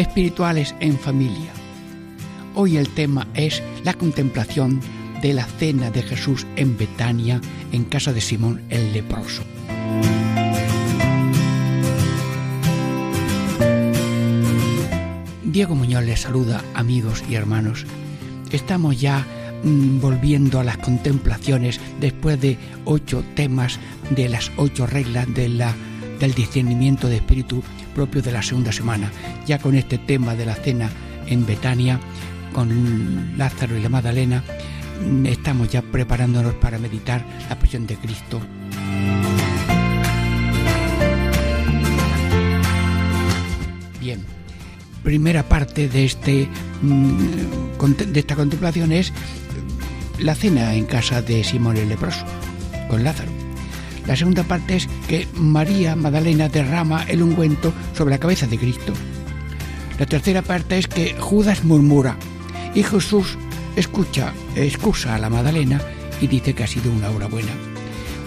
espirituales en familia. Hoy el tema es la contemplación de la cena de Jesús en Betania, en casa de Simón el leproso. Diego Muñoz les saluda, amigos y hermanos. Estamos ya mm, volviendo a las contemplaciones después de ocho temas de las ocho reglas de la, del discernimiento de espíritu propio de la segunda semana. Ya con este tema de la cena en Betania, con Lázaro y la Magdalena, mm, estamos ya preparándonos para meditar la pasión de Cristo. Bien, primera parte de, este, mm, de esta contemplación es la cena en casa de Simón el leproso, con Lázaro. La segunda parte es que María Magdalena derrama el ungüento sobre la cabeza de Cristo. La tercera parte es que Judas murmura y Jesús escucha, excusa a la Magdalena y dice que ha sido una hora buena.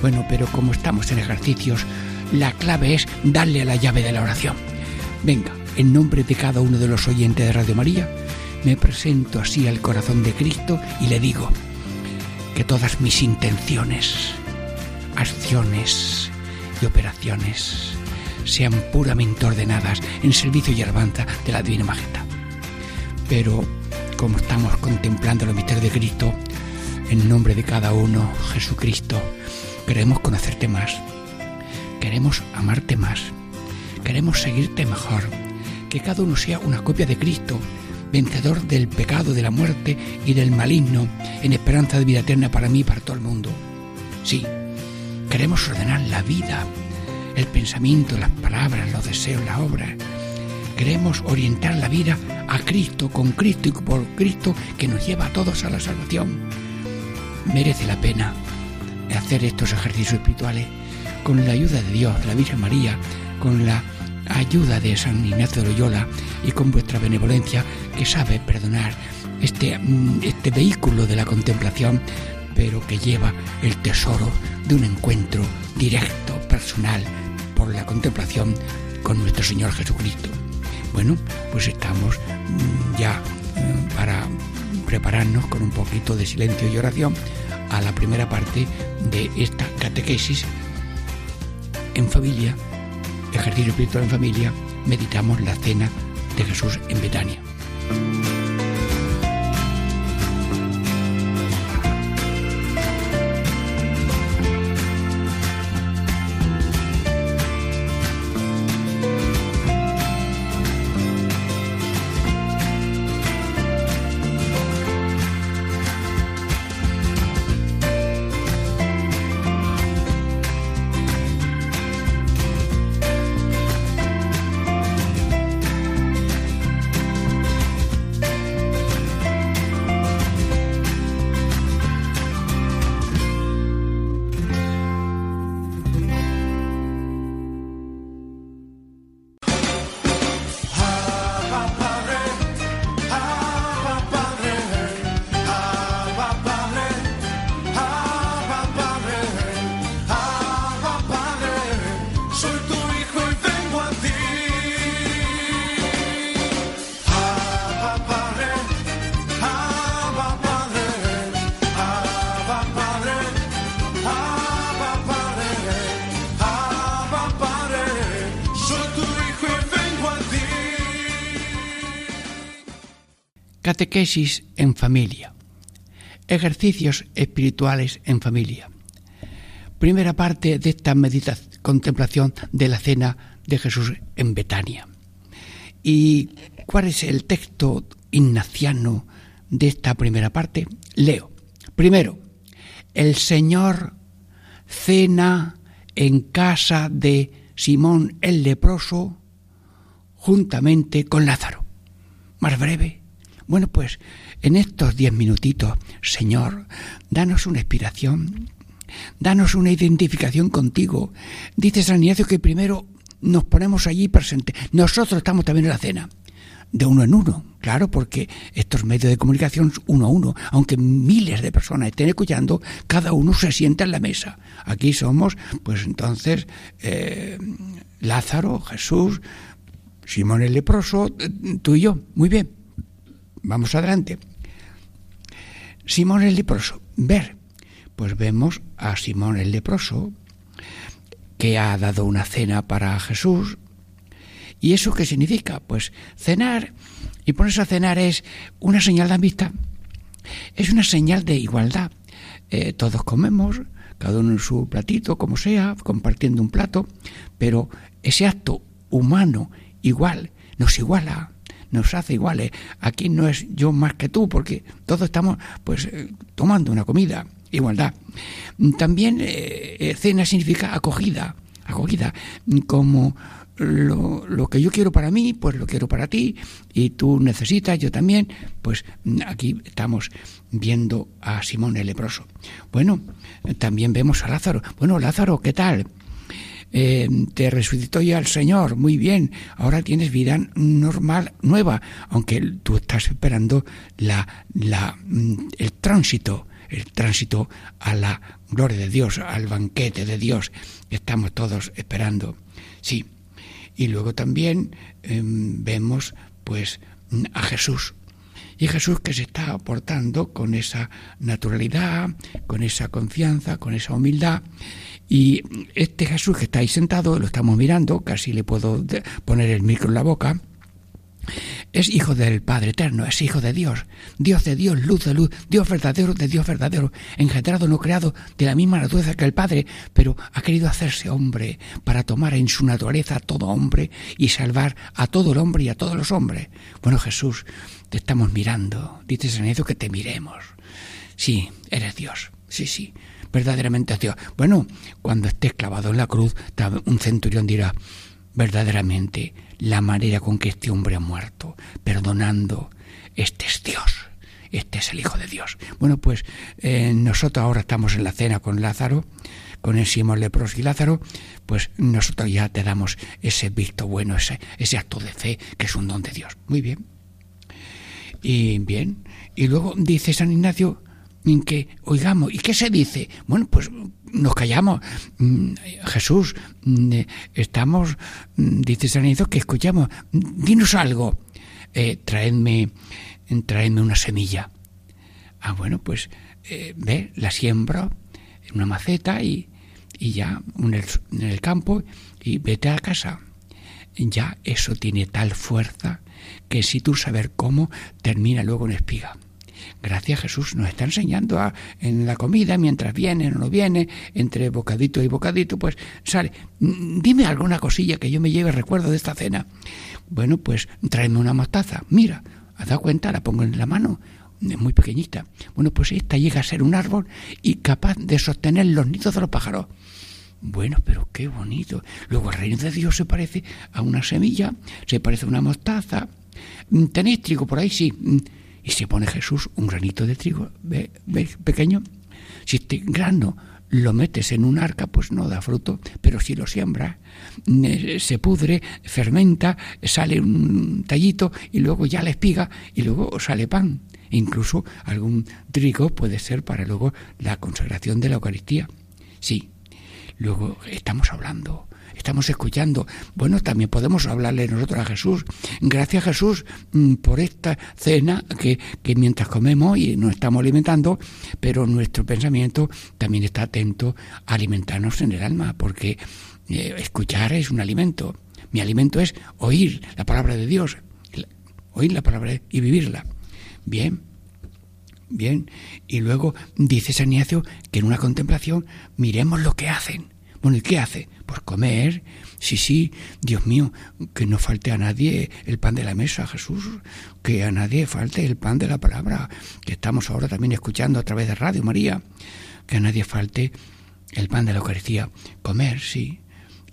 Bueno, pero como estamos en ejercicios, la clave es darle a la llave de la oración. Venga, en nombre de cada uno de los oyentes de Radio María, me presento así al corazón de Cristo y le digo que todas mis intenciones, acciones y operaciones sean puramente ordenadas en servicio y alabanza de la Divina Majestad. Pero como estamos contemplando el misterio de Cristo, en nombre de cada uno, Jesucristo, queremos conocerte más, queremos amarte más, queremos seguirte mejor, que cada uno sea una copia de Cristo, vencedor del pecado, de la muerte y del maligno, en esperanza de vida eterna para mí y para todo el mundo. Sí, queremos ordenar la vida, el pensamiento, las palabras, los deseos, la obra. Queremos orientar la vida a Cristo, con Cristo y por Cristo que nos lleva a todos a la salvación. Merece la pena hacer estos ejercicios espirituales con la ayuda de Dios, de la Virgen María, con la ayuda de San Ignacio de Loyola y con vuestra benevolencia que sabe perdonar este, mm, este vehículo de la contemplación, pero que lleva el tesoro de un encuentro directo, personal, por la contemplación con nuestro Señor Jesucristo. Bueno, pues estamos mm, ya mm, para prepararnos con un poquito de silencio y oración a la primera parte de esta catequesis en familia ejercicio espiritual en familia, meditamos la cena de Jesús en Betania. Catequesis en familia. Ejercicios espirituales en familia. Primera parte de esta meditación, contemplación de la cena de Jesús en Betania. ¿Y cuál es el texto ignaciano de esta primera parte? Leo. Primero, el Señor cena en casa de Simón el leproso juntamente con Lázaro. más breve. Bueno, pues en estos diez minutitos, Señor, danos una inspiración, danos una identificación contigo. Dice San Ignacio que primero nos ponemos allí presentes. Nosotros estamos también en la cena, de uno en uno, claro, porque estos medios de comunicación uno a uno, aunque miles de personas estén escuchando, cada uno se sienta en la mesa. Aquí somos, pues entonces, eh, Lázaro, Jesús, Simón el leproso, tú y yo. Muy bien, vamos adelante. Simón el leproso, ver, pues vemos a Simón el leproso, que ha dado una cena para Jesús. ¿Y eso qué significa? Pues cenar, y ponerse a cenar es una señal de amistad, es una señal de igualdad. Eh, todos comemos, cada uno en su platito, como sea, compartiendo un plato, pero ese acto humano igual nos iguala, nos hace iguales. Aquí no es yo más que tú, porque todos estamos pues eh, tomando una comida igualdad. También eh, eh, cena significa acogida, acogida, como lo, lo, que yo quiero para mí, pues lo quiero para ti, y tú necesitas, yo también, pues aquí estamos viendo a Simón el leproso. Bueno, también vemos a Lázaro. Bueno, Lázaro, ¿qué tal? Eh, te resucitó ya el Señor, muy bien, ahora tienes vida normal, nueva, aunque tú estás esperando la, la, mm, el tránsito el tránsito a la gloria de Dios, al banquete de Dios estamos todos esperando. Sí. Y luego también em, vemos pues a Jesús. Y Jesús que se está aportando con esa naturalidad, con esa confianza, con esa humildad. Y este Jesús que está ahí sentado, lo estamos mirando, casi le puedo poner el micro en la boca, es hijo del Padre Eterno, es hijo de Dios, Dios de Dios, luz de luz, Dios verdadero de Dios verdadero, engendrado, no creado, de la misma naturaleza que el Padre, pero ha querido hacerse hombre para tomar en su naturaleza a todo hombre y salvar a todo el hombre y a todos los hombres. Bueno, Jesús, te estamos mirando, dices en eso que te miremos. Sí, eres Dios, sí, sí, verdaderamente es Dios. Bueno, cuando estés clavado en la cruz, un centurión dirá, verdaderamente la manera con que este hombre ha muerto, perdonando. Este es Dios, este es el Hijo de Dios. Bueno, pues eh, nosotros ahora estamos en la cena con Lázaro, con el Simón Lepros y Lázaro, pues nosotros ya te damos ese visto bueno, ese, ese acto de fe que es un don de Dios. Muy bien. Y bien, y luego dice San Ignacio, que oigamos. ¿Y qué se dice? Bueno, pues nos callamos. Mm, Jesús, mm, estamos, mm, dice San Izo, que escuchamos. Dinos algo. Eh, traedme, traedme una semilla. Ah, bueno, pues eh, ve, la siembro en una maceta y, y ya en el campo y vete a casa. Ya eso tiene tal fuerza que si tú saber cómo, termina luego en espiga. Gracias Jesús nos está enseñando a, en la comida, mientras viene o no viene, entre bocadito y bocadito, pues sale. Mm, dime alguna cosilla que yo me lleve recuerdo de esta cena. Bueno, pues tráeme una mostaza. Mira, ¿has dado cuenta? La pongo en la mano muy pequeñita. Bueno, pues esta llega a ser un árbol y capaz de sostener los nidos de los pájaros. Bueno, pero qué bonito. Luego el reino de Dios se parece a una semilla, se parece a una mostaza. Mm, ¿Tenéis trigo por ahí? Sí. Mm, y se pone Jesús un granito de trigo ¿ve, pequeño. Si este grano lo metes en un arca, pues no da fruto, pero si lo siembra eh, se pudre, fermenta, sale un tallito y luego ya la espiga y luego sale pan. Incluso algún trigo puede ser para luego la consagración de la Eucaristía. Sí, luego estamos hablando estamos escuchando. Bueno, también podemos hablarle nosotros a Jesús. Gracias Jesús mm, por esta cena que, que mientras comemos y nos estamos alimentando, pero nuestro pensamiento también está atento a alimentarnos en el alma, porque eh, escuchar es un alimento. Mi alimento es oír la palabra de Dios, oír la palabra y vivirla. Bien, bien. Y luego dice San Ignacio que en una contemplación miremos lo que hacen. Bueno, ¿y qué hace? Pues comer. Sí, sí, Dios mío, que no falte a nadie el pan de la mesa, Jesús, que a nadie falte el pan de la palabra, que estamos ahora también escuchando a través de Radio María, que a nadie falte el pan de la Eucaristía. Comer, sí.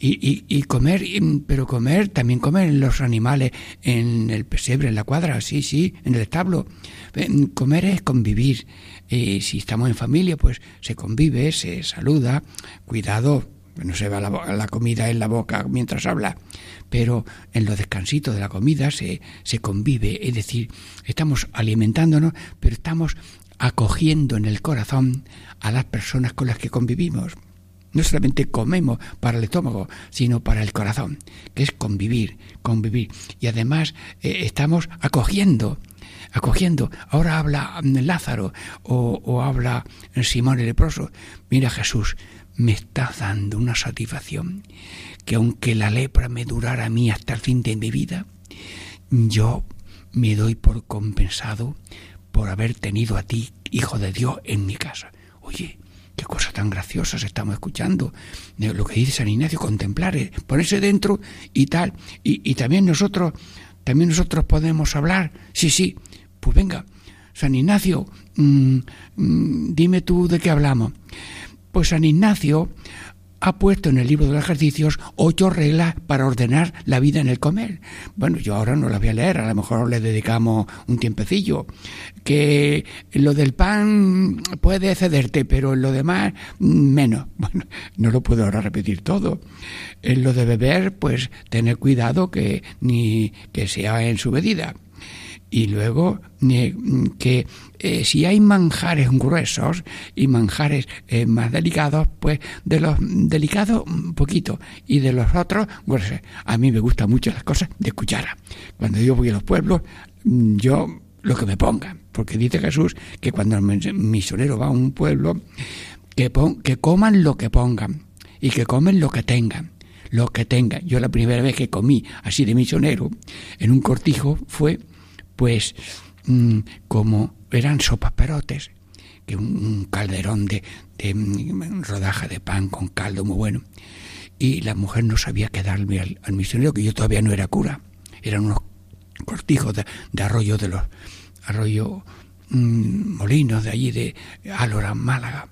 Y, y, comer, pero comer, también comen los animales en el pesebre, en la cuadra, sí, sí, en el establo. Comer es convivir. Y si estamos en familia, pues se convive, se saluda. Cuidado, no se va la, comida en la boca mientras habla, pero en los descansitos de la comida se, se convive, es decir, estamos alimentándonos, pero estamos acogiendo en el corazón a las personas con las que convivimos. No solamente comemos para el estómago, sino para el corazón, que es convivir, convivir. Y además eh, estamos acogiendo, acogiendo. Ahora habla Lázaro o, o habla Simón el leproso. Mira Jesús, me está dando una satisfacción que aunque la lepra me durara a mí hasta el fin de mi vida, yo me doy por compensado por haber tenido a ti, Hijo de Dios, en mi casa. Oye, qué cosas tan graciosas estamos escuchando. Lo que dice San Ignacio, contemplar, eh, ponerse dentro y tal. Y, también nosotros, también nosotros podemos hablar. Sí, sí, pues venga, San Ignacio, mm, mm, dime tú de qué hablamos. Pues San Ignacio ha puesto en el libro de los ejercicios ocho reglas para ordenar la vida en el comer. Bueno, yo ahora no las voy a leer, a lo mejor le dedicamos un tiempecillo. Que lo del pan puede cederte, pero lo demás menos. Bueno, no lo puedo ahora repetir todo. En lo de beber, pues tener cuidado que ni que sea en su medida y luego que eh, si hay manjares gruesos y manjares eh, más delicados, pues de los delicados un poquito y de los otros, gruesos. A mí me gustan mucho las cosas de cuchara. Cuando yo voy a los pueblos, mm, yo lo que me pongan, porque dice Jesús que cuando el misionero va a un pueblo, que, que coman lo que pongan y que comen lo que tengan lo que tengan. Yo la primera vez que comí así de misionero en un cortijo fue pues mm, como eran sopas perotes, que un, calderón de, de, mm, rodaja de pan con caldo muy bueno. Y la mujer no sabía qué darme al, misionero, que yo todavía no era cura. Eran unos cortijos de, arroyo de los arroyo mm, molinos de allí de Álora, Málaga.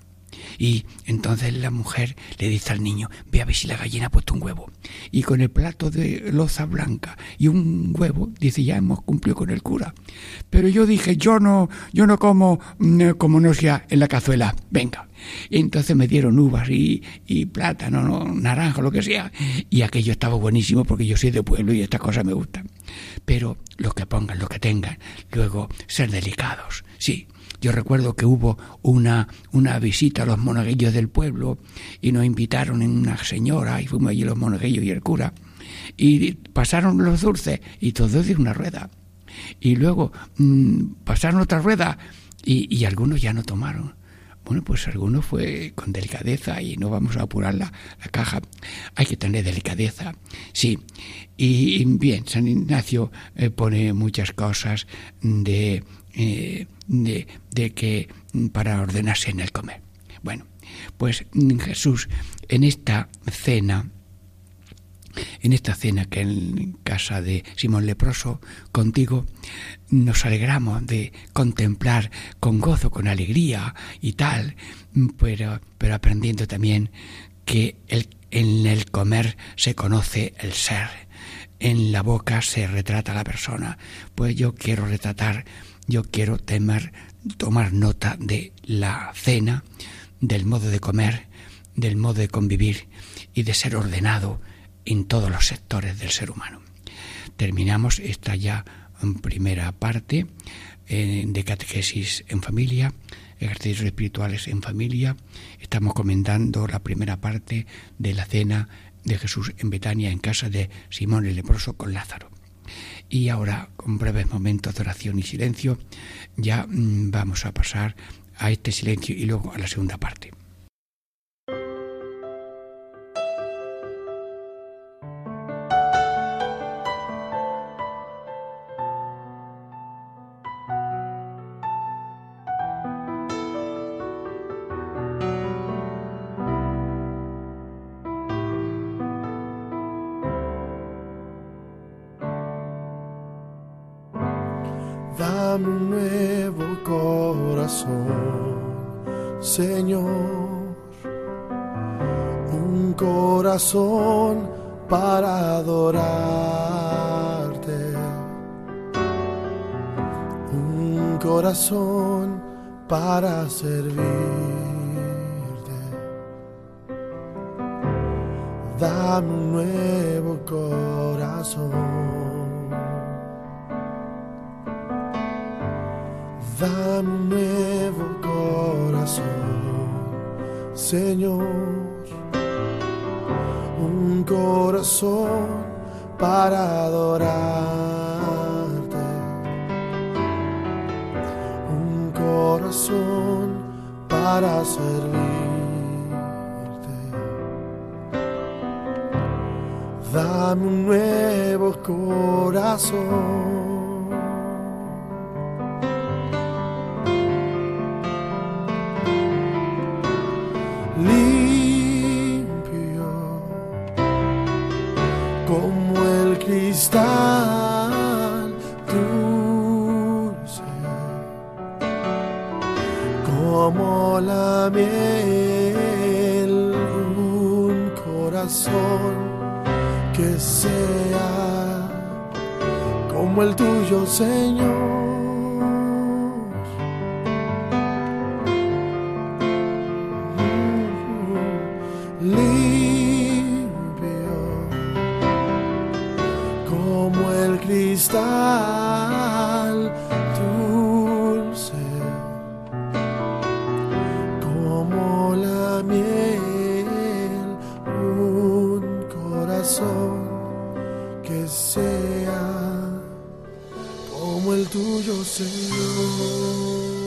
Y entonces la mujer le dice al niño, ve a ver si la gallina ha puesto un huevo. Y con el plato de loza blanca y un huevo, dice, ya hemos cumplido con el cura. Pero yo dije, yo no, yo no como mm, como no sea en la cazuela, venga. Y entonces me dieron uvas y, plátano, no, naranja, lo que sea. Y aquello estaba buenísimo porque yo soy de pueblo y estas cosas me gustan. Pero lo que pongan, lo que tengan. Luego, ser delicados, sí yo recuerdo que hubo una, una visita a los monaguillos del pueblo y nos invitaron en una señora y fuimos allí los monaguillos y el cura y pasaron los dulces y todos de una rueda. Y luego mm, pasaron otra rueda y, y algunos ya no tomaron. Bueno, pues algunos fue con delicadeza y no vamos a apurar la, caja. Hay que tener delicadeza, sí. Y bien, San Ignacio eh, pone muchas cosas de eh, de, que mm, para ordenarse en el comer. Bueno, pues mm, Jesús en esta cena, en esta cena que en casa de Simón Leproso, contigo, nos alegramos de contemplar con gozo, con alegría y tal, pero, pero aprendiendo también que el, en el comer se conoce el ser, en la boca se retrata la persona. Pues yo quiero retratar yo quiero tomar nota de la cena, del modo de comer, del modo de convivir y de ser ordenado en todos los sectores del ser humano. Terminamos esta ya primera parte eh, de catequesis en familia, ejercicios espirituales en familia. Estamos comentando la primera parte de la cena de Jesús en Betania en casa de Simón el leproso con Lázaro. Y ahora, con breves momentos de oración y silencio, ya mm, vamos a pasar a este silencio y luego a la segunda parte. Un corazón para adorarte, un corazón para servirte. Dame un nuevo corazón tan dulce como la miel, un corazón que sea como el tuyo, Señor. que sea como el tuyo, Señor.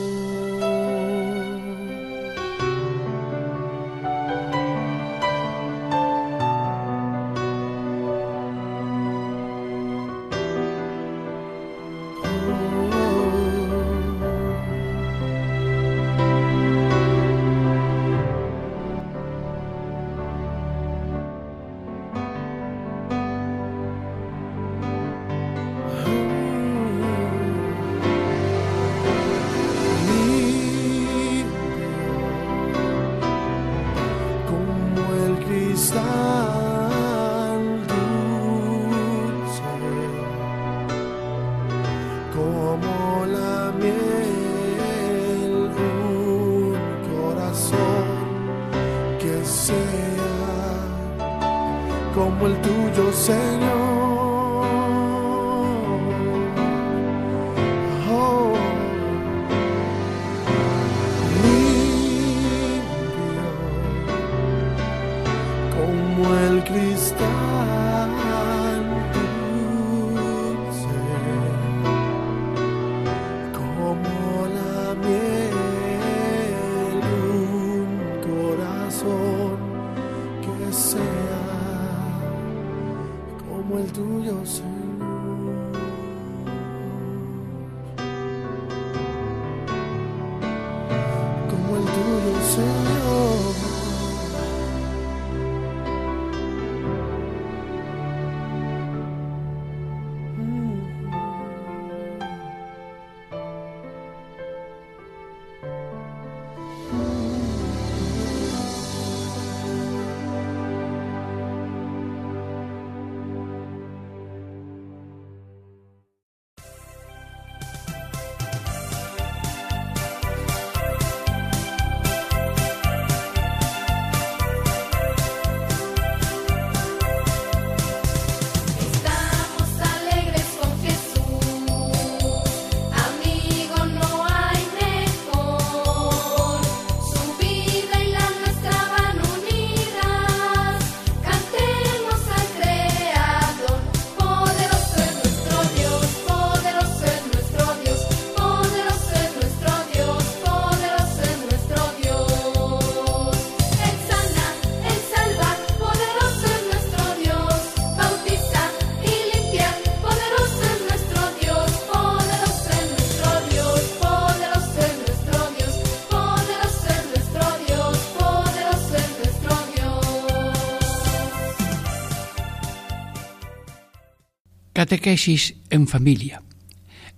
Catequesis en familia.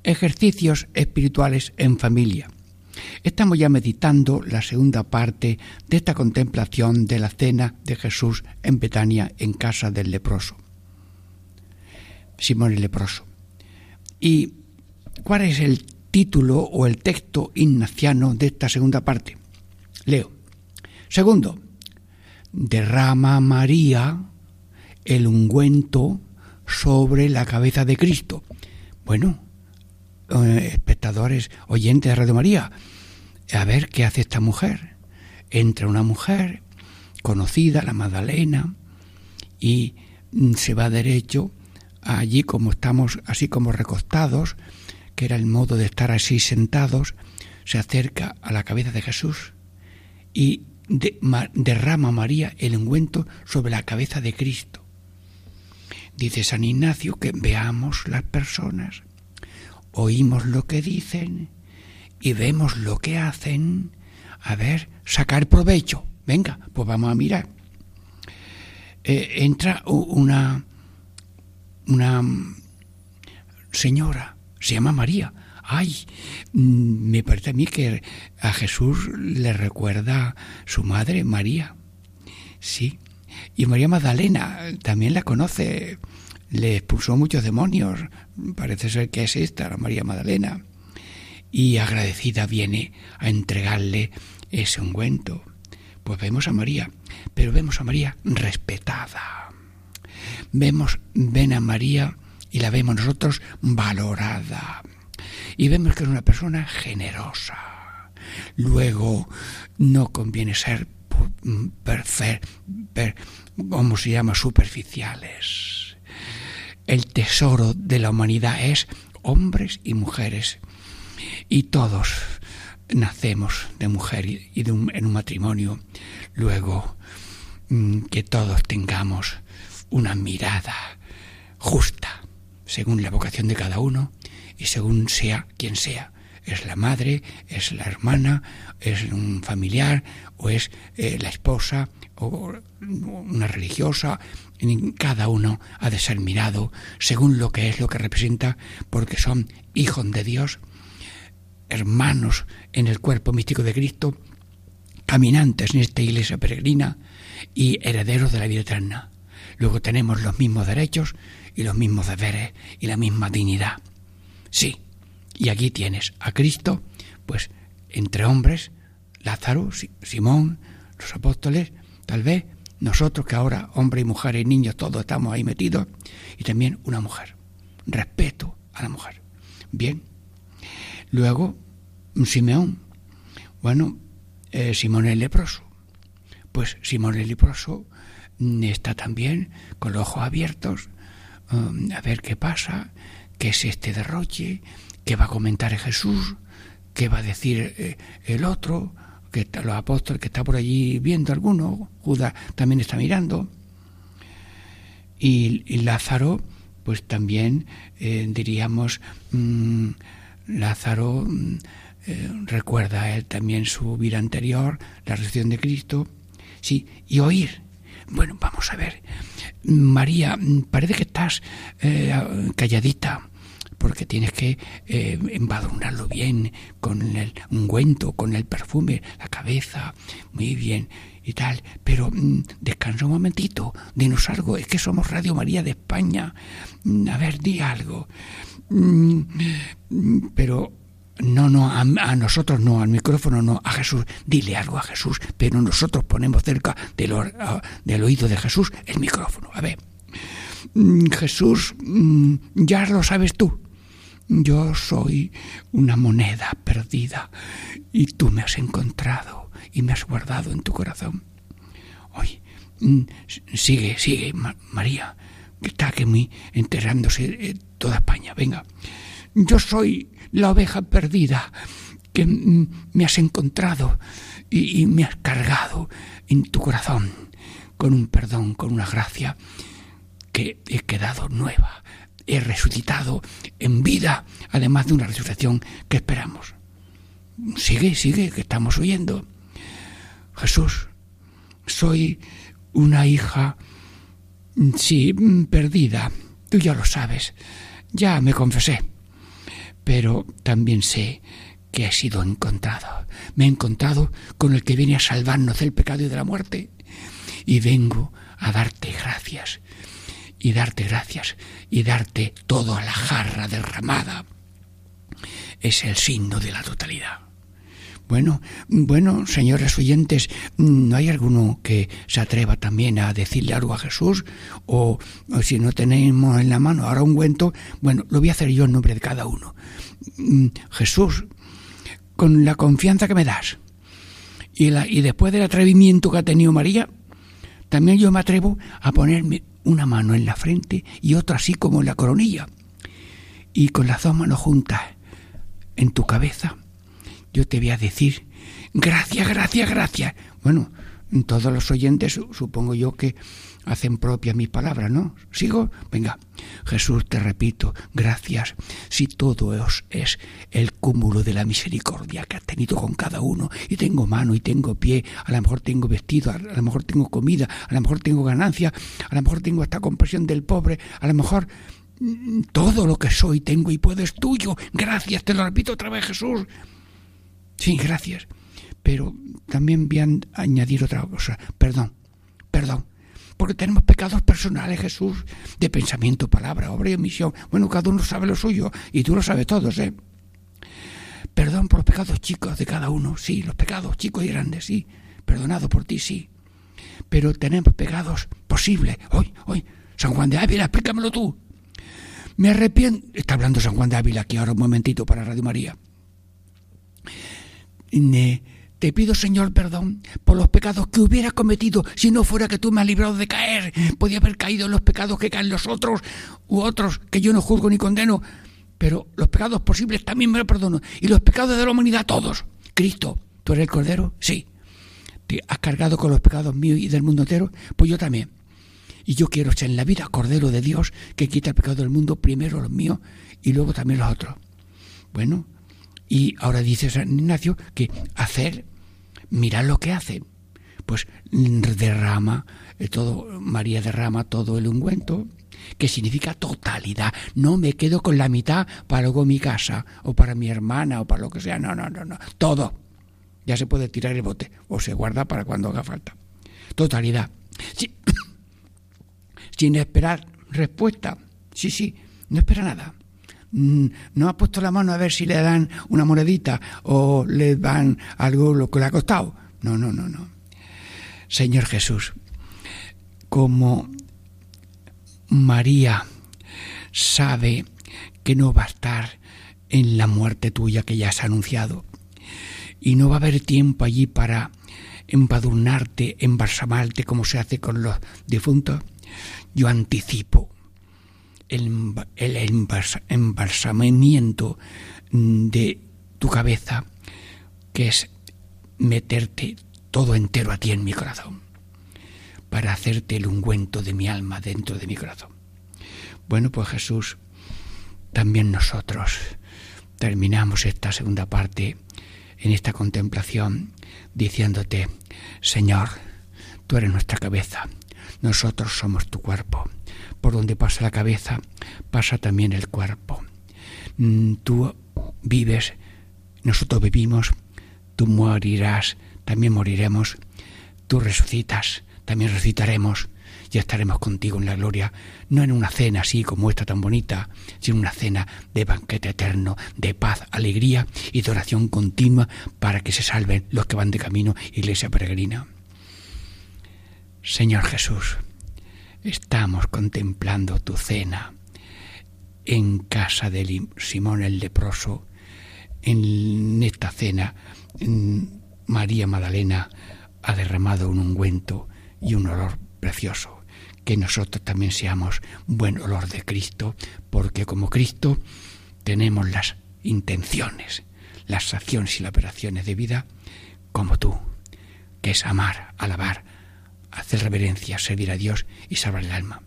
Ejercicios espirituales en familia. Estamos ya meditando la segunda parte de esta contemplación de la cena de Jesús en Betania en casa del leproso. Simón el leproso. ¿Y cuál es el título o el texto ignaciano de esta segunda parte? Leo. Segundo, derrama María el ungüento sobre la cabeza de Cristo. Bueno, eh, espectadores, oyentes de Radio María, a ver qué hace esta mujer. Entra una mujer conocida, la Magdalena, y mm, se va derecho allí como estamos, así como recostados, que era el modo de estar así sentados, se acerca a la cabeza de Jesús y derrama María el ungüento sobre la cabeza de Cristo. Dice San Ignacio que veamos las personas, oímos lo que dicen y vemos lo que hacen. A ver, sacar provecho. Venga, pues vamos a mirar. Eh, entra una, una señora, se llama María. Ay, mm, me parece a mí que a Jesús le recuerda su madre, María. Sí, y María Magdalena también la conoce, le expulsó muchos demonios, parece ser que es esta, la María Magdalena. Y agradecida viene a entregarle ese ungüento. Pues vemos a María, pero vemos a María respetada. Vemos, ven a María y la vemos nosotros valorada. Y vemos que es una persona generosa. Luego, no conviene ser per, per, ¿cómo se llama? superficiales. El tesoro de la humanidad es hombres y mujeres. Y todos nacemos de mujer y en un matrimonio. Luego, mm, que todos tengamos una mirada justa, según la vocación de cada uno y según sea quien sea es la madre, es la hermana, es un familiar o es eh, la esposa o una religiosa. Cada uno ha de ser mirado según lo que es, lo que representa, porque son hijos de Dios, hermanos en el cuerpo místico de Cristo, caminantes en esta iglesia peregrina y herederos de la vida eterna. Luego tenemos los mismos derechos y los mismos deberes y la misma dignidad. Sí, y aquí tienes a Cristo, pues entre hombres, Lázaro, Simón, los apóstoles, tal vez nosotros que ahora, hombres y mujeres y niños, todos estamos ahí metidos, y también una mujer. Respeto a la mujer. Bien. Luego, Simeón. Bueno, eh, Simón el leproso. Pues Simón el leproso mm, está también con los ojos abiertos um, a ver qué pasa, qué es este derroche, qué va a comentar Jesús, qué va a decir eh, el otro, que los apóstoles que está por allí viendo alguno, Judas también está mirando. Y, Lázaro, pues también eh, diríamos, mm, Lázaro mm, eh, recuerda él también su vida anterior, la resurrección de Cristo, sí, y oír. Bueno, vamos a ver. María, mm, parece que estás calladita porque tienes que eh, embadurnarlo bien con el ungüento, con el perfume, la cabeza, muy bien y tal. Pero mm, descansa un momentito, dinos algo, es que somos Radio María de España. Mm, a ver, di algo. Mm, pero no, no, a, nosotros no, al micrófono no, a Jesús, dile algo a Jesús, pero nosotros ponemos cerca del, del oído de Jesús el micrófono. A ver, Jesús, ya lo sabes tú, yo soy una moneda perdida y tú me has encontrado y me has guardado en tu corazón. Oye, mm, sigue, sigue, María, que está aquí muy enterrándose toda España. Venga, yo soy la oveja perdida que mm, me has encontrado y me has cargado en tu corazón con un perdón, con una gracia que he quedado nueva he resucitado en vida, además de una resurrección que esperamos. Sigue, sigue, que estamos oyendo. Jesús, soy una hija, sí, perdida, tú ya lo sabes, ya me confesé, pero también sé que he sido encontrado. Me he encontrado con el que viene a salvarnos del pecado y de la muerte. Y vengo a darte gracias, y darte gracias, y darte toda la jarra derramada. Es el signo de la totalidad. Bueno, bueno, señores oyentes, ¿no hay alguno que se atreva también a decirle algo a Jesús? O, si no tenemos en la mano ahora un cuento, bueno, lo voy a hacer yo en nombre de cada uno. Mm, Jesús, con la confianza que me das y, la, y después del atrevimiento que ha tenido María, también yo me atrevo a ponerme una mano en la frente y otra así como en la coronilla. Y con las dos manos juntas en tu cabeza yo te voy a decir, gracias, gracias, gracias. Bueno, todos los oyentes supongo yo que hacen propia mi palabra, ¿no? ¿Sigo? Venga, Jesús, te repito, gracias. Si todo es el cúmulo de la misericordia que has tenido con cada uno, y tengo mano y tengo pie, a lo mejor tengo vestido, a lo mejor tengo comida, a lo mejor tengo ganancia, a lo mejor tengo esta compasión del pobre, a lo mejor mm, todo lo que soy tengo y puedo es tuyo. Gracias, te lo repito otra vez, Jesús. Sí, gracias. Pero también voy a añadir otra cosa. Perdón, perdón. Porque tenemos pecados personales, Jesús, de pensamiento, palabra, obra y omisión. Bueno, cada uno sabe lo suyo y tú lo sabes todos, ¿eh? Perdón por los pecados chicos de cada uno, sí, los pecados chicos y grandes, sí. Perdonado por ti, sí. Pero tenemos pecados posibles. Hoy, hoy, San Juan de Ávila, explícamelo tú. Me arrepiento. Está hablando San Juan de Ávila aquí ahora un momentito para Radio María te pido, Señor, perdón por los pecados que hubiera cometido si no fuera que tú me has librado de caer. Podía haber caído en los pecados que caen los otros u otros que yo no juzgo ni condeno. Pero los pecados posibles también me los perdono. Y los pecados de la humanidad, todos. Cristo, ¿tú eres el Cordero? Sí. ¿Te has cargado con los pecados míos y del mundo entero? Pues yo también. Y yo quiero ser en la vida Cordero de Dios que quita el pecado del mundo, primero los míos y luego también los otros. Bueno, y ahora dice San Ignacio que hacer, mirar lo que hace. Pues derrama, eh, todo, María derrama todo el ungüento, que significa totalidad. No me quedo con la mitad para luego mi casa, o para mi hermana, o para lo que sea. No, no, no, no. Todo. Ya se puede tirar el bote, o se guarda para cuando haga falta. Totalidad. Sin esperar respuesta. Sí, sí, no espera nada. Mm, no ha puesto la mano a ver si le dan una monedita o le dan algo lo que le ha costado. No, no, no, no. Señor Jesús, como María sabe que no va a estar en la muerte tuya que ya has anunciado y no va a haber tiempo allí para empadurnarte, embalsamarte como se hace con los difuntos, yo anticipo el, embalsamamiento de tu cabeza, que es meterte todo entero a ti en mi corazón, para hacerte el ungüento de mi alma dentro de mi corazón. Bueno, pues Jesús, también nosotros terminamos esta segunda parte en esta contemplación diciéndote, Señor, tú eres nuestra cabeza, nosotros somos tu cuerpo por donde pasa la cabeza, pasa también el cuerpo. Mm, tú vives, nosotros vivimos, tú morirás, también moriremos, tú resucitas, también resucitaremos y estaremos contigo en la gloria, no en una cena así como esta tan bonita, sino una cena de banquete eterno, de paz, alegría y de oración continua para que se salven los que van de camino, iglesia peregrina. Señor Jesús, Estamos contemplando tu cena en casa de Simón el leproso. En esta cena, María Magdalena ha derramado un ungüento y un olor precioso. Que nosotros también seamos buen olor de Cristo, porque como Cristo tenemos las intenciones, las acciones y las operaciones de vida como tú, que es amar, alabar, hacer reverencia, servir a Dios y salvar el alma.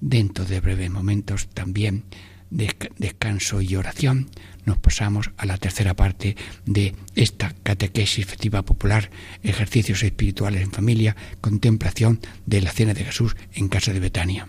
Dentro de breves momentos también de descanso y oración, nos pasamos a la tercera parte de esta catequesis festiva popular, ejercicios espirituales en familia, contemplación de la cena de Jesús en casa de Betania.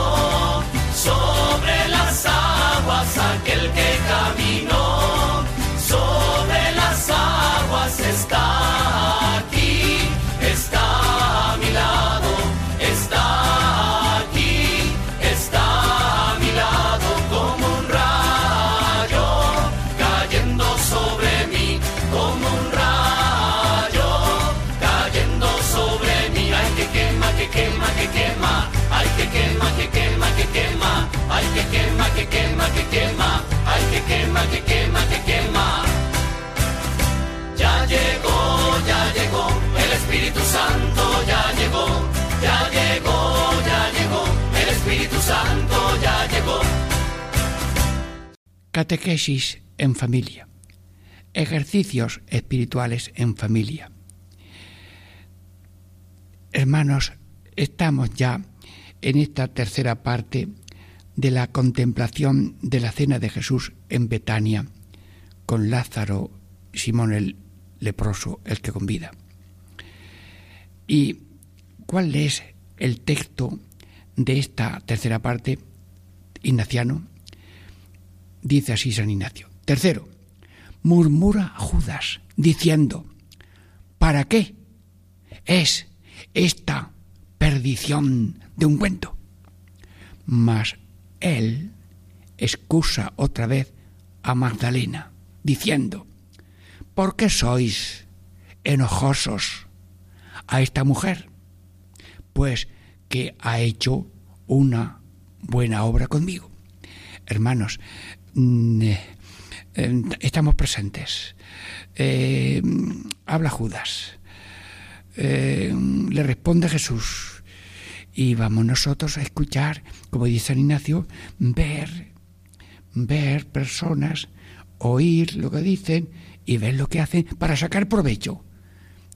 Santo ya llegó, ya llegó, ya llegó, el Espíritu Santo ya llegó. Catequesis en familia. Ejercicios espirituales en familia. Hermanos, estamos ya en esta tercera parte de la contemplación de la cena de Jesús en Betania con Lázaro, Simón el leproso, el que convida. ¿Y cuál es el texto de esta tercera parte? Ignaciano. Dice así San Ignacio. Tercero, murmura Judas diciendo, ¿para qué es esta perdición de un cuento? Mas él excusa otra vez a Magdalena, diciendo, ¿por qué sois enojosos a esta mujer? Pues que ha hecho una buena obra conmigo. Hermanos, mm, eh, estamos presentes. Eh, habla Judas. Eh, le responde Jesús. Y vamos nosotros a escuchar, como dice San Ignacio, ver, ver personas, oír lo que dicen y ver lo que hacen para sacar provecho.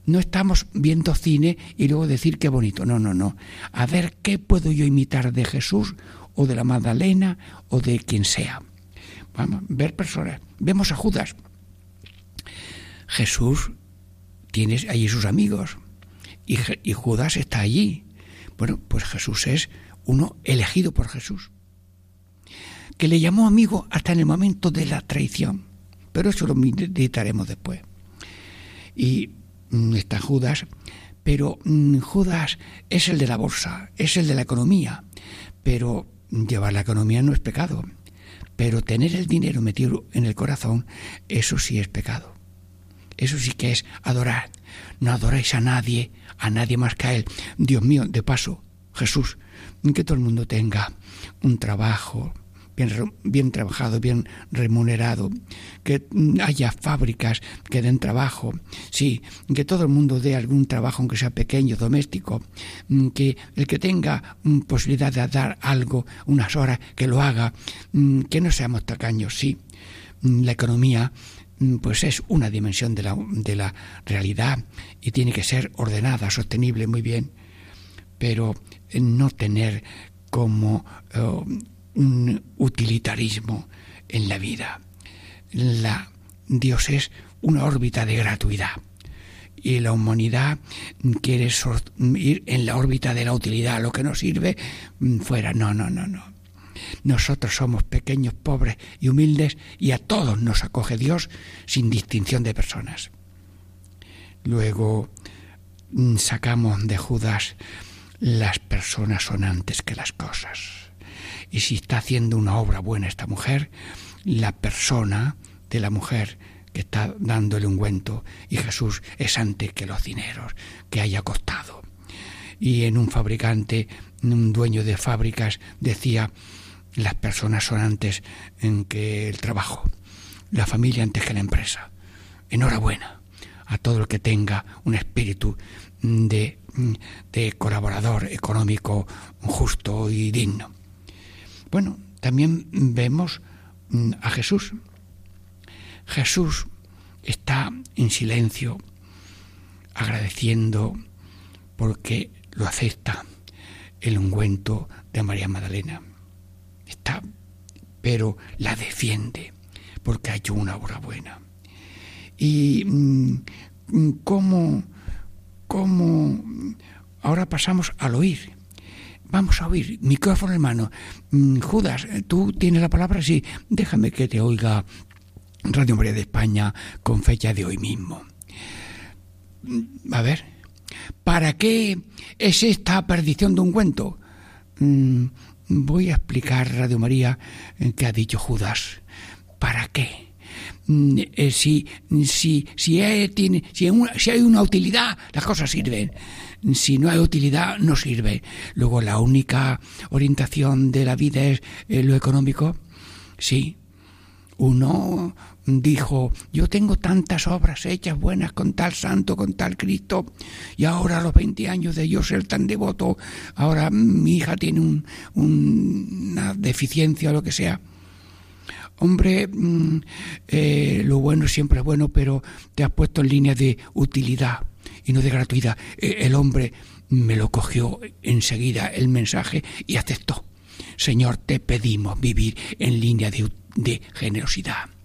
No estamos viendo cine y luego decir qué bonito. No, no, no. A ver qué puedo yo imitar de Jesús o de la Magdalena o de quien sea. Vamos, ver personas. Vemos a Judas. Jesús tiene allí sus amigos y, y Judas está allí. Bueno, pues Jesús es uno elegido por Jesús, que le llamó amigo hasta en el momento de la traición, pero eso lo meditaremos después. Y está Judas, pero mm, Judas es el de la bolsa, es el de la economía, pero llevar la economía no es pecado, pero tener el dinero metido en el corazón, eso sí es pecado. Eso sí que es adorar. No adoráis a nadie, a nadie más que a Él. Dios mío, de paso, Jesús, que todo el mundo tenga un trabajo bien, bien trabajado, bien remunerado, que haya fábricas que den trabajo, sí, que todo el mundo dé algún trabajo, aunque sea pequeño, doméstico, que el que tenga posibilidad de dar algo, unas horas, que lo haga, que no seamos tacaños, sí. La economía pues es una dimensión de la, de la realidad y tiene que ser ordenada, sostenible, muy bien, pero no tener como uh, un utilitarismo en la vida. La, Dios es una órbita de gratuidad y la humanidad quiere ir en la órbita de la utilidad, lo que nos sirve fuera. No, no, no, no. Nosotros somos pequeños, pobres y humildes y a todos nos acoge Dios sin distinción de personas. Luego mm, sacamos de Judas las personas son antes que las cosas. Y si está haciendo una obra buena esta mujer, la persona de la mujer que está dándole ungüento y Jesús es antes que los dineros que haya costado. Y en un fabricante, un dueño de fábricas decía, las personas son antes en que el trabajo, la familia antes que la empresa. Enhorabuena a todo el que tenga un espíritu de, de colaborador económico justo y digno. Bueno, también vemos mm, a Jesús. Jesús está en silencio, agradeciendo porque lo acepta el ungüento de María Magdalena. Está pero la defiende porque ha hecho una obra buena. Y mm, cómo, cómo ahora pasamos al oír. Vamos a oír, micrófono en mano. Mm, Judas, tú tienes la palabra, sí, déjame que te oiga Radio María de España con fecha de hoy mismo. Mm, a ver, ¿para qué es esta perdición de un cuento? voy a explicar, Radio María, qué ha dicho Judas. ¿Para qué? Mm, eh, si, si, si, hay, tiene, si, hay una utilidad, las cosas sirven. Si no hay utilidad, no sirve. Luego, la única orientación de la vida es eh, lo económico. Sí. Uno dijo, yo tengo tantas obras hechas buenas con tal santo, con tal Cristo, y ahora a los 20 años de yo ser tan devoto, ahora mi hija tiene una deficiencia o lo que sea. Hombre, mm, eh, lo bueno siempre es bueno, pero te has puesto en línea de utilidad y no de gratuidad. Eh, el hombre me lo cogió enseguida el mensaje y aceptó. Señor, te pedimos vivir en línea de generosidad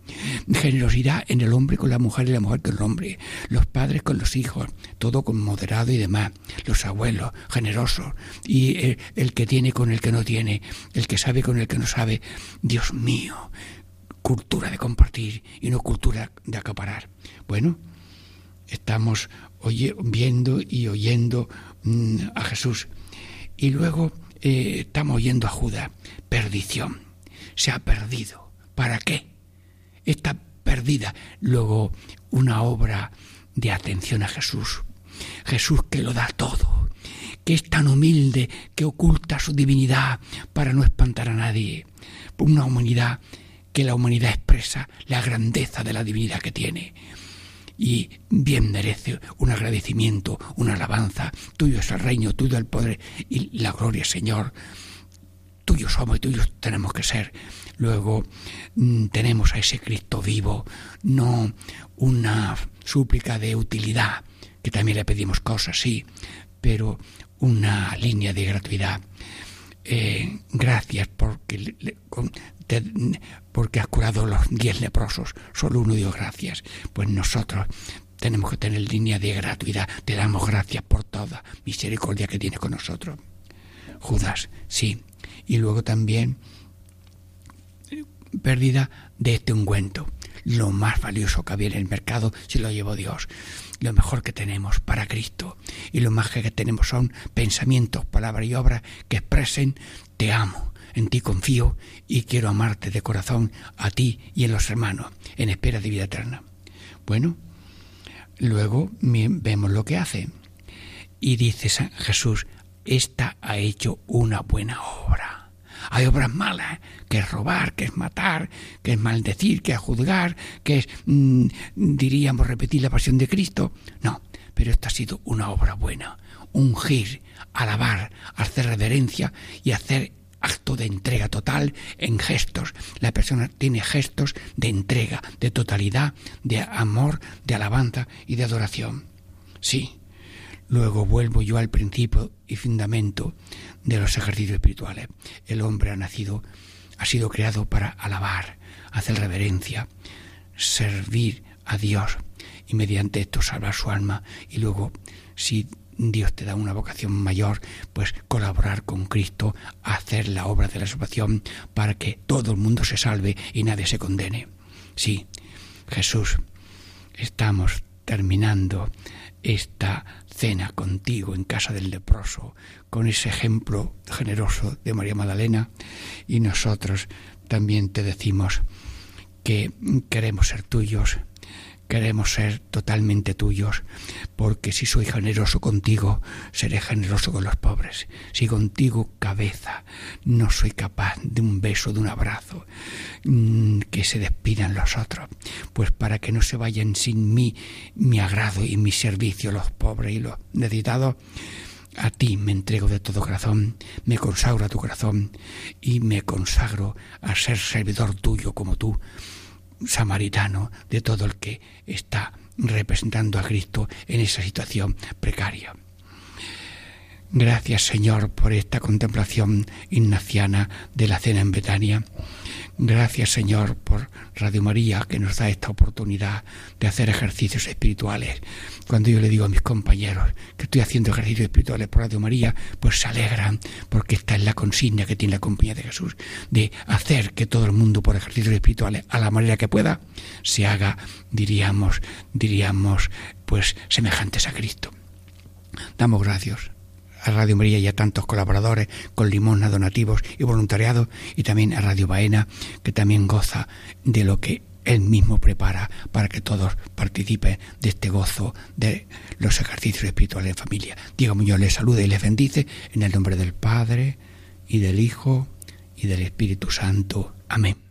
Generosidad en el hombre con la mujer y la mujer con el hombre, los padres con los hijos, todo con moderado y demás, los abuelos generosos y el, que tiene con el que no tiene, el que sabe con el que no sabe. Dios mío, cultura de compartir y no cultura de acaparar. Bueno, estamos viendo y oyendo mm, a Jesús y luego eh, estamos oyendo a Judas, perdición, se ha perdido. ¿Para qué? Está perdida. Luego, una obra de atención a Jesús. Jesús que lo da todo, que es tan humilde, que oculta su divinidad para no espantar a nadie. Una humanidad que la humanidad expresa la grandeza de la divinidad que tiene. Y bien merece un agradecimiento, una alabanza. Tuyo es el reino, tuyo el poder y la gloria, Señor. Tuyo somos y tuyos tenemos que ser. Luego mm, tenemos a ese Cristo vivo, no una súplica de utilidad, que también le pedimos cosas, sí, pero una línea de gratuidad. Eh, gracias porque, porque has curado los diez leprosos. Solo uno dio gracias. Pues nosotros tenemos que tener línea de gratuidad. Te damos gracias por toda misericordia que tienes con nosotros. Judas, sí. Y luego también pérdida de este ungüento. Lo más valioso que había en el mercado se lo llevó Dios. Lo mejor que tenemos para Cristo. Y lo más que tenemos son pensamientos, palabras y obras que expresen te amo, en ti confío y quiero amarte de corazón a ti y en los hermanos, en espera de vida eterna. Bueno, luego vemos lo que hace. Y dice Jesús, esta ha hecho una buena obra. Hay obras malas, que es robar, que es matar, que es maldecir, que es juzgar, que es, mm, diríamos, repetir la pasión de Cristo. No, pero esta ha sido una obra buena. Ungir, alabar, hacer reverencia y hacer acto de entrega total en gestos. La persona tiene gestos de entrega, de totalidad, de amor, de alabanza y de adoración. Sí. Luego vuelvo yo al principio y fundamento de los ejercicios espirituales. El hombre ha nacido, ha sido creado para alabar, hacer reverencia, servir a Dios y mediante esto salvar su alma y luego si Dios te da una vocación mayor, pues colaborar con Cristo, hacer la obra de la salvación para que todo el mundo se salve y nadie se condene. Sí, Jesús, estamos terminando esta cena contigo en casa del leproso, con ese ejemplo generoso de María Magdalena, y nosotros también te decimos que queremos ser tuyos, queremos ser totalmente tuyos, porque si soy generoso contigo, seré generoso con los pobres. Si contigo, cabeza, no soy capaz de un beso, de un abrazo, mm, que se despidan los otros, pues para que no se vayan sin mí, mi agrado y mi servicio, los pobres y los necesitados, a ti me entrego de todo corazón, me consagro a tu corazón y me consagro a ser servidor tuyo como tú, samaritano de todo el que está representando a Cristo en esa situación precaria. Gracias Señor por esta contemplación ignaciana de la cena en Betania. Gracias Señor por Radio María que nos da esta oportunidad de hacer ejercicios espirituales. Cuando yo le digo a mis compañeros que estoy haciendo ejercicios espirituales por Radio María, pues se alegran porque esta es la consigna que tiene la compañía de Jesús, de hacer que todo el mundo por ejercicios espirituales, a la manera que pueda, se haga, diríamos, diríamos, pues semejantes a Cristo. Damos gracias a Radio María y a tantos colaboradores con limosna, donativos y voluntariado, y también a Radio Baena, que también goza de lo que él mismo prepara para que todos participen de este gozo de los ejercicios espirituales en familia. Diego Muñoz les saluda y les bendice en el nombre del Padre y del Hijo y del Espíritu Santo. Amén.